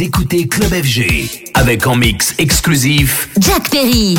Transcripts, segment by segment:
Écoutez Club FG avec en mix exclusif Jack Perry.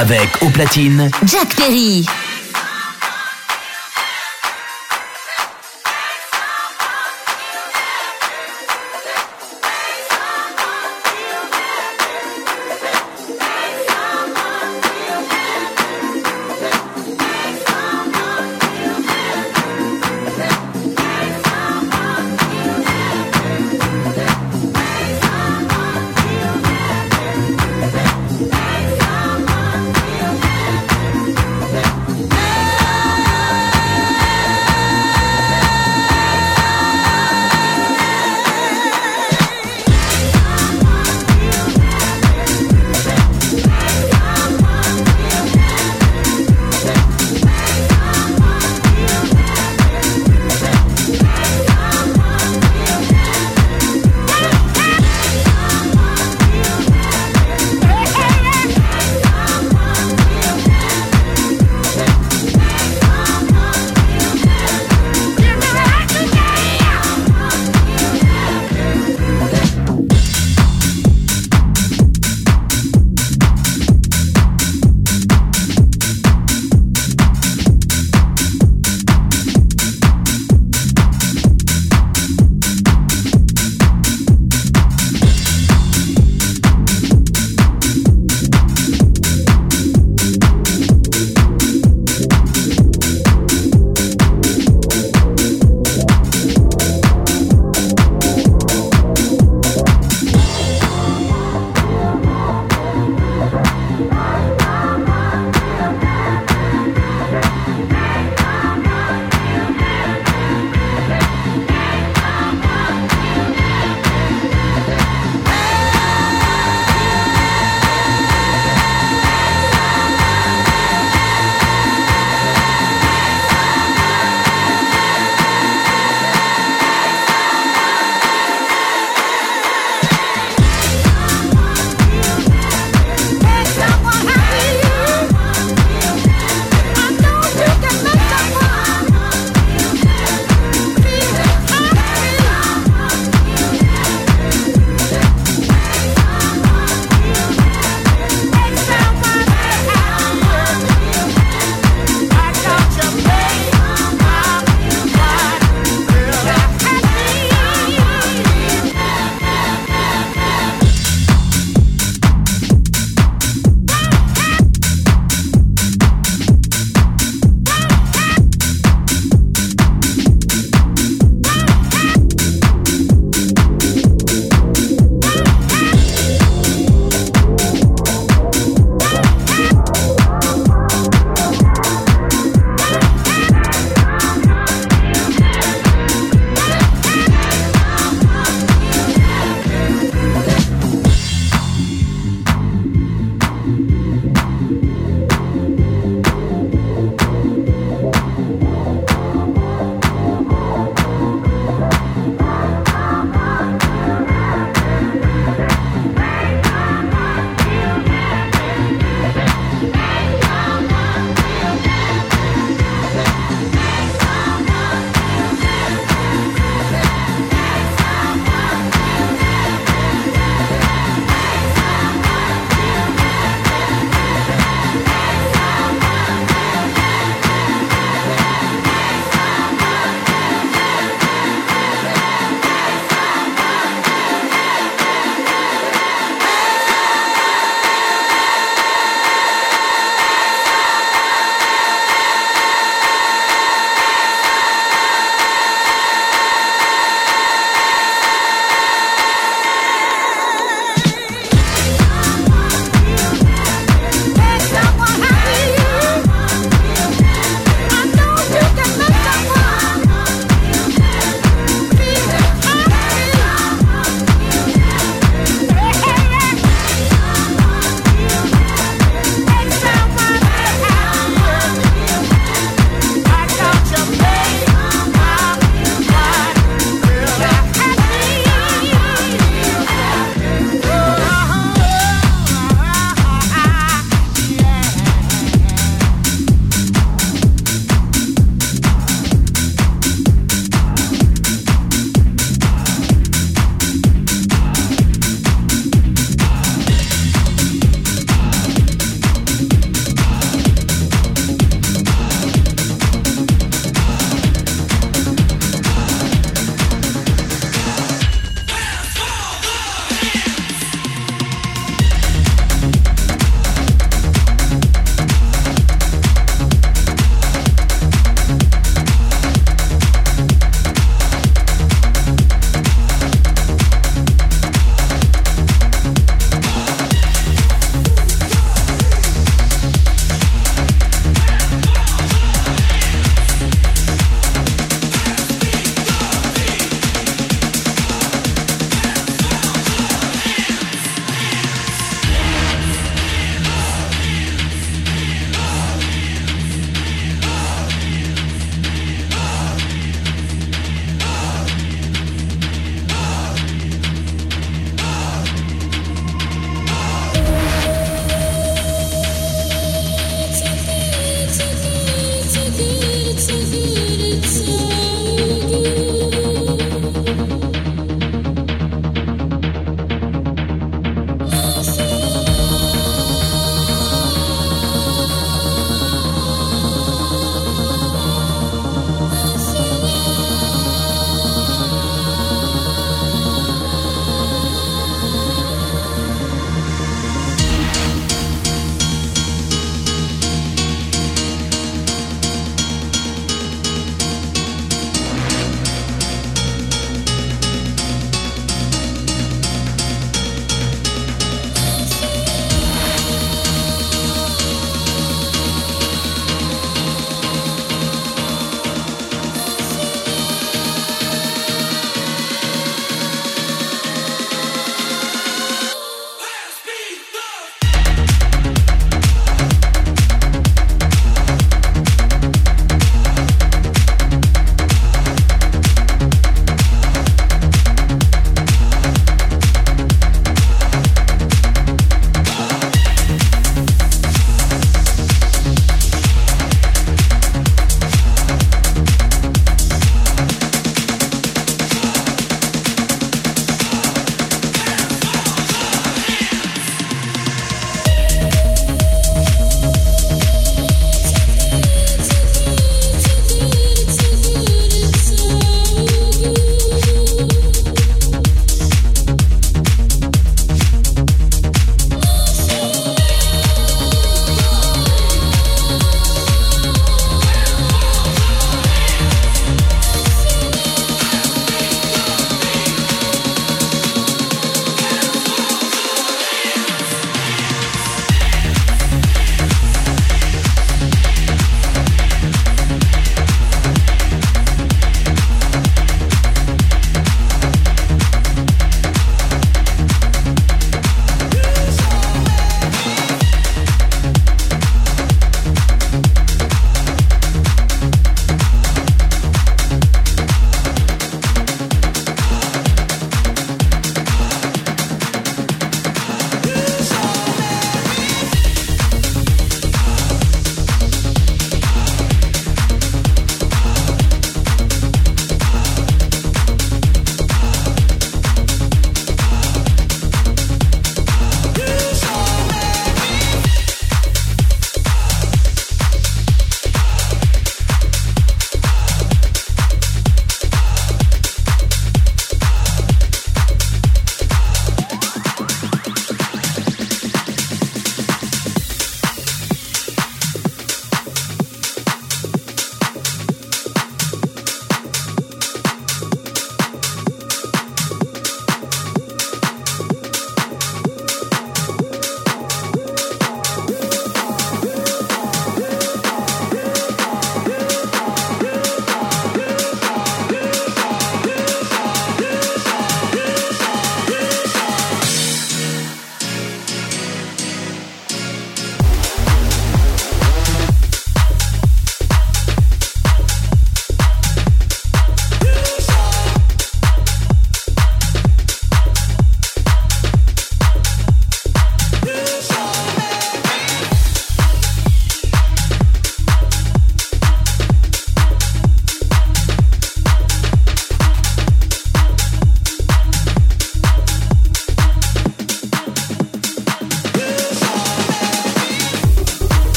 Avec au platine Jack Perry.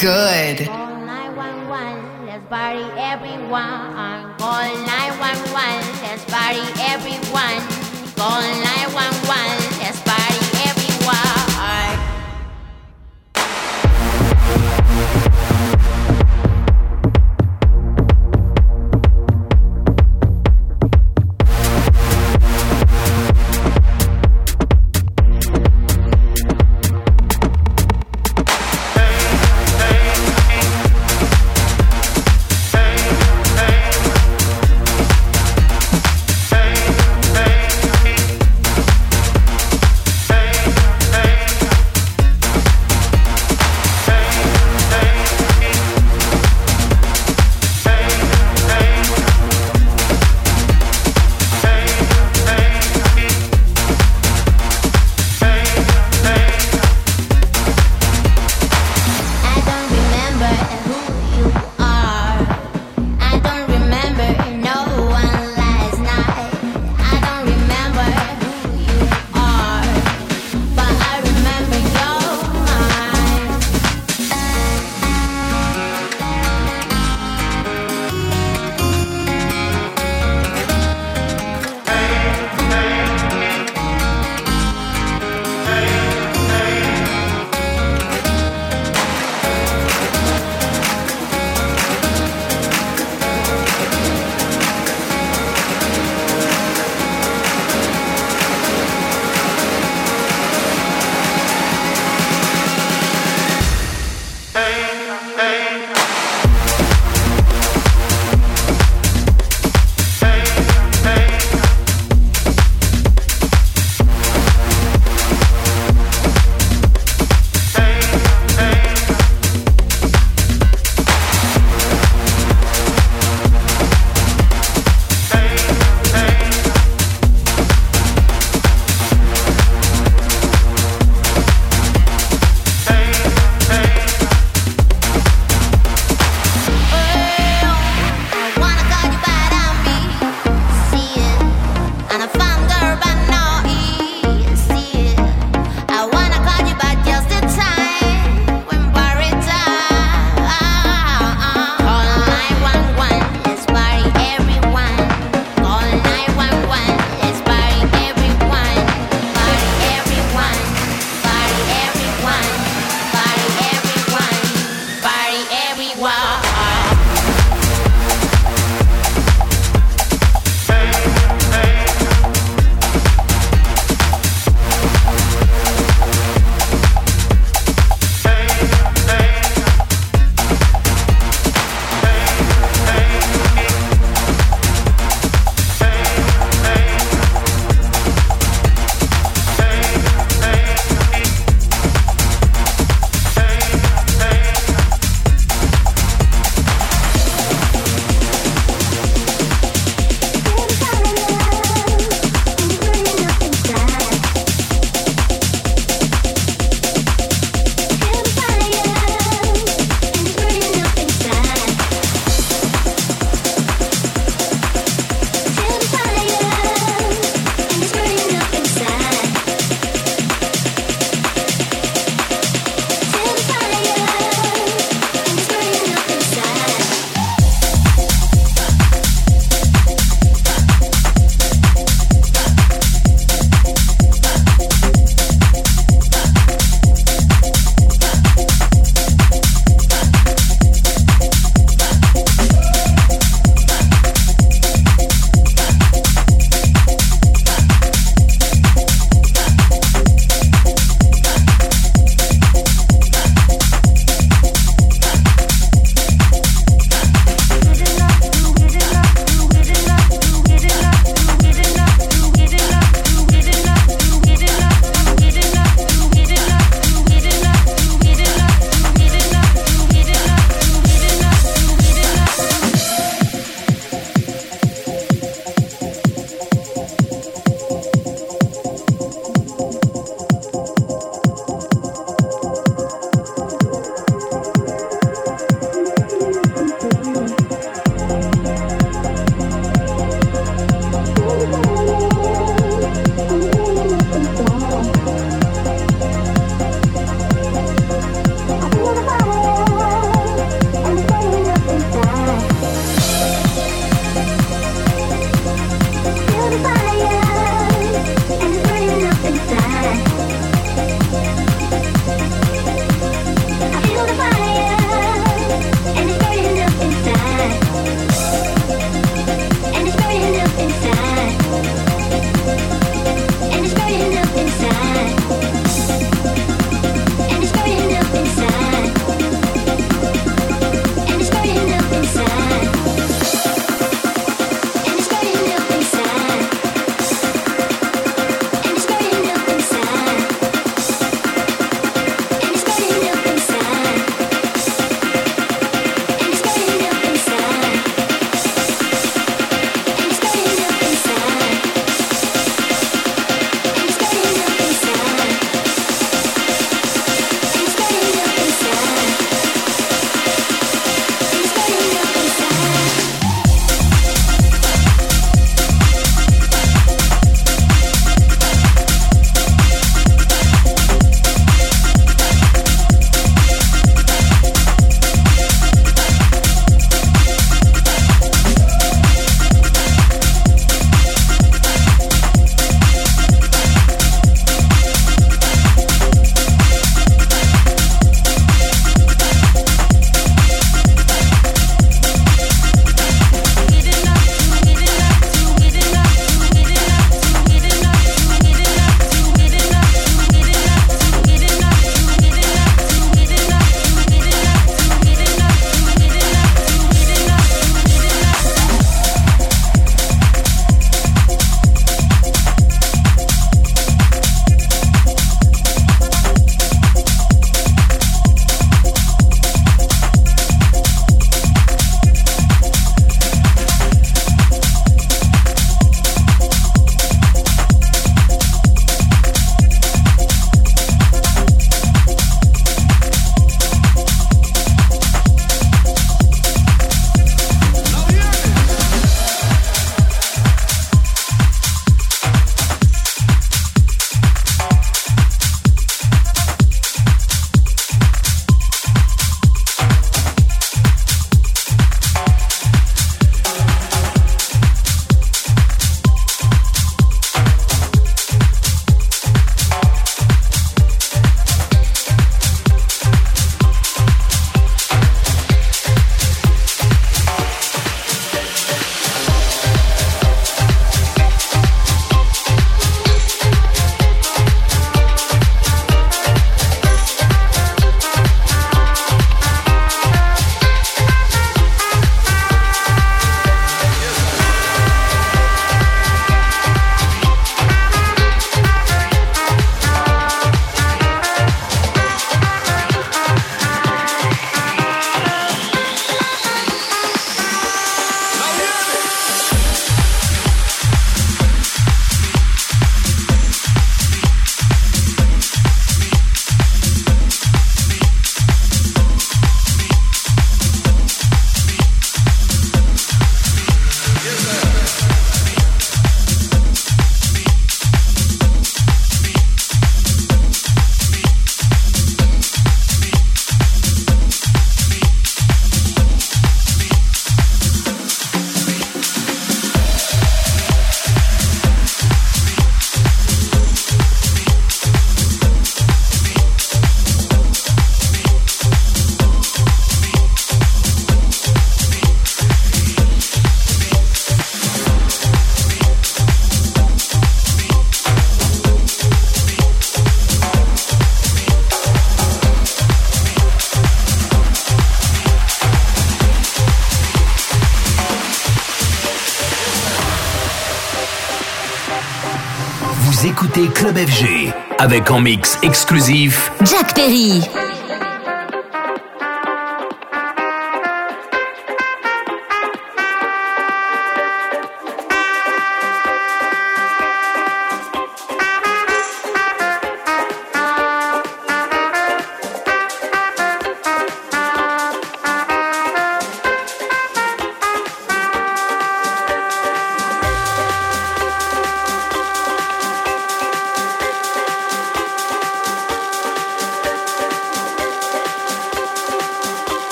Good. Call 911, let's party everyone. Call 911, let's party everyone. Call 911, avec en mix Jack Perry.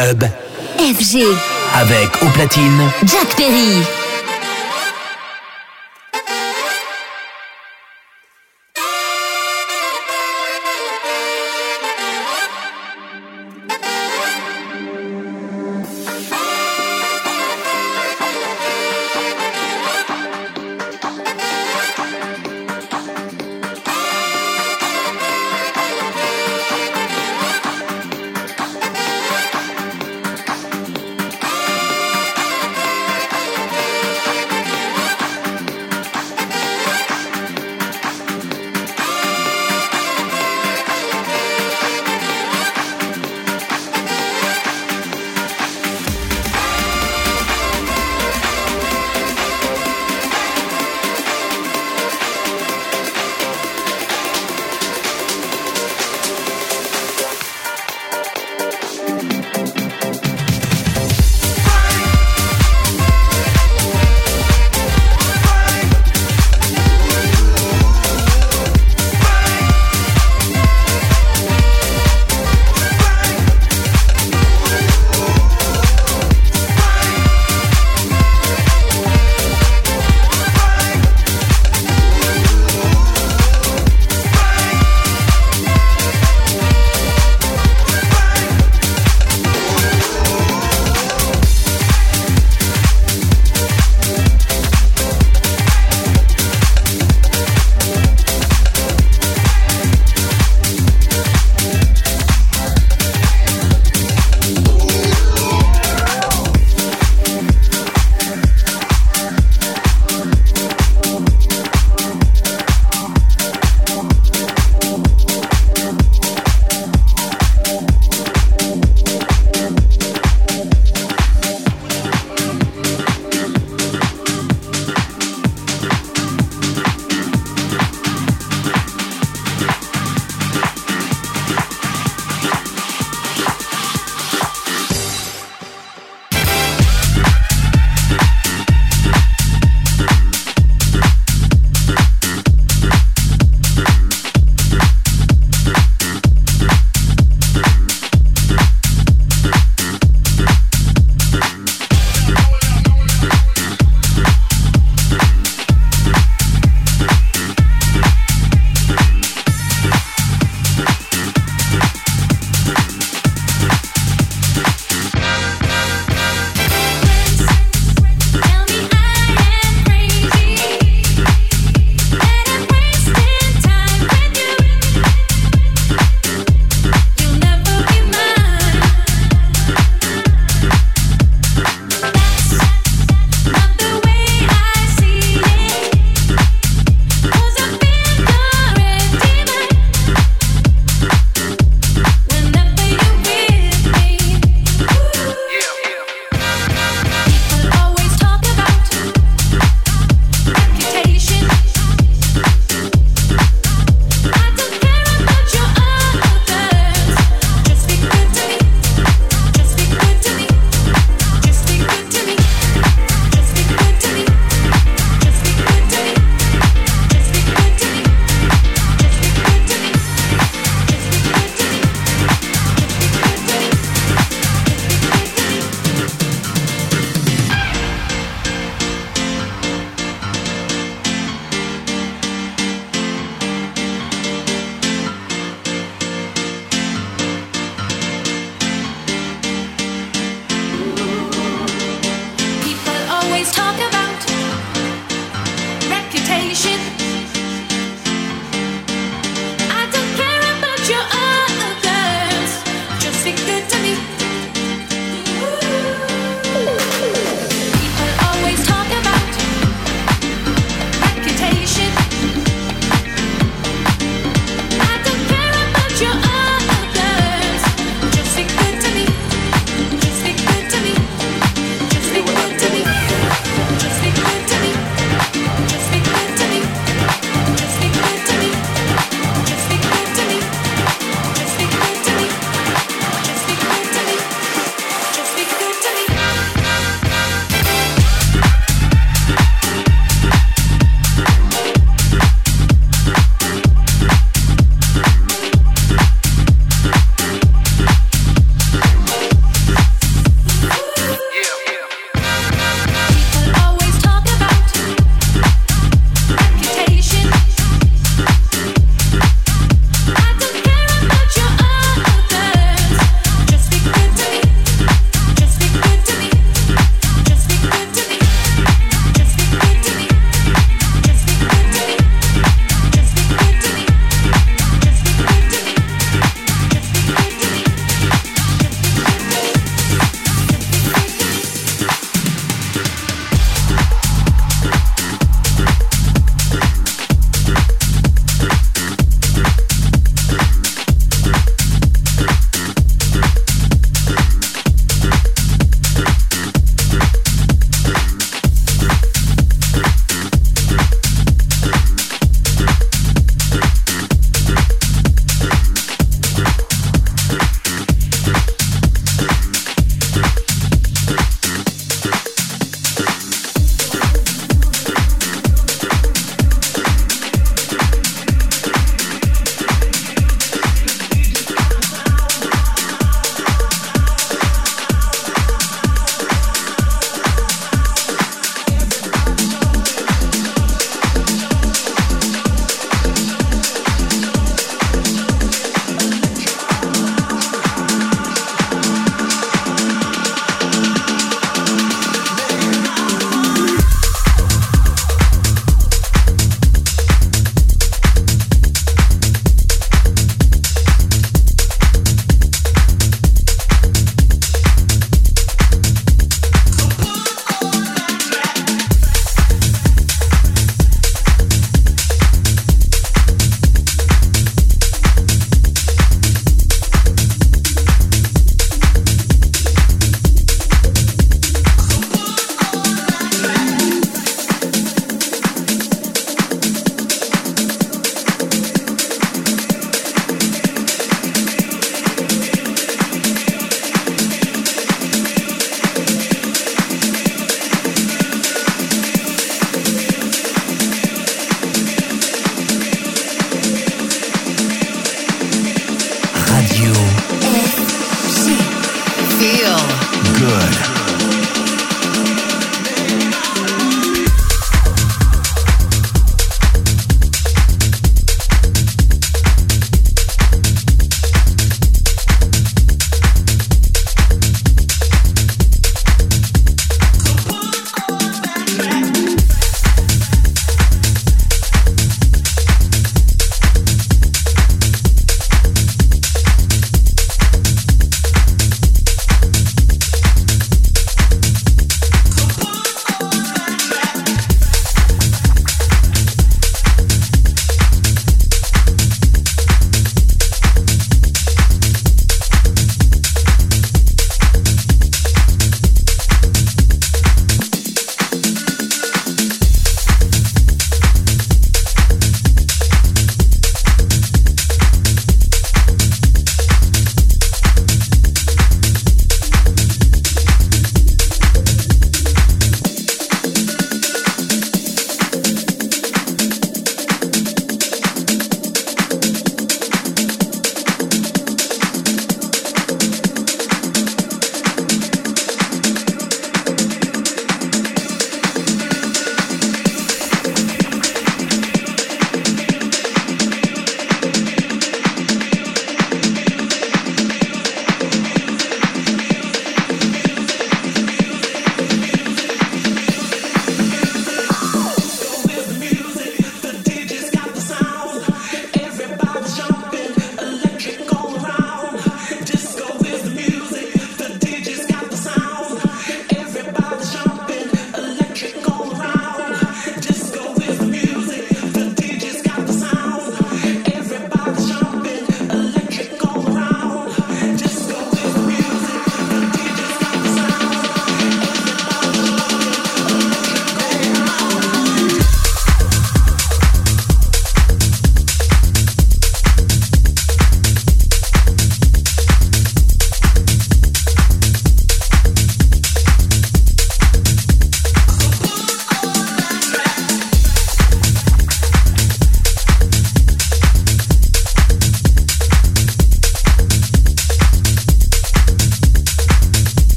Club FG. Avec au platine Jack Perry.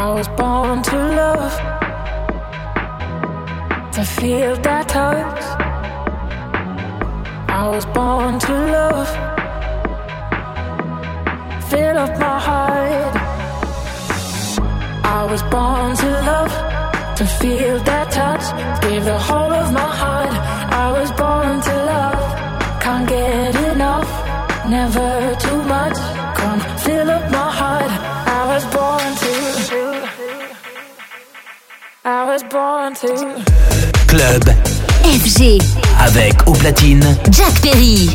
I was born to love, to feel that touch. I was born to love, fill up my heart. I was born to love, to feel that touch. Give the whole of my heart. I was born to love, can't get enough, never too much. Club. FG avec au platine. Jack Perry.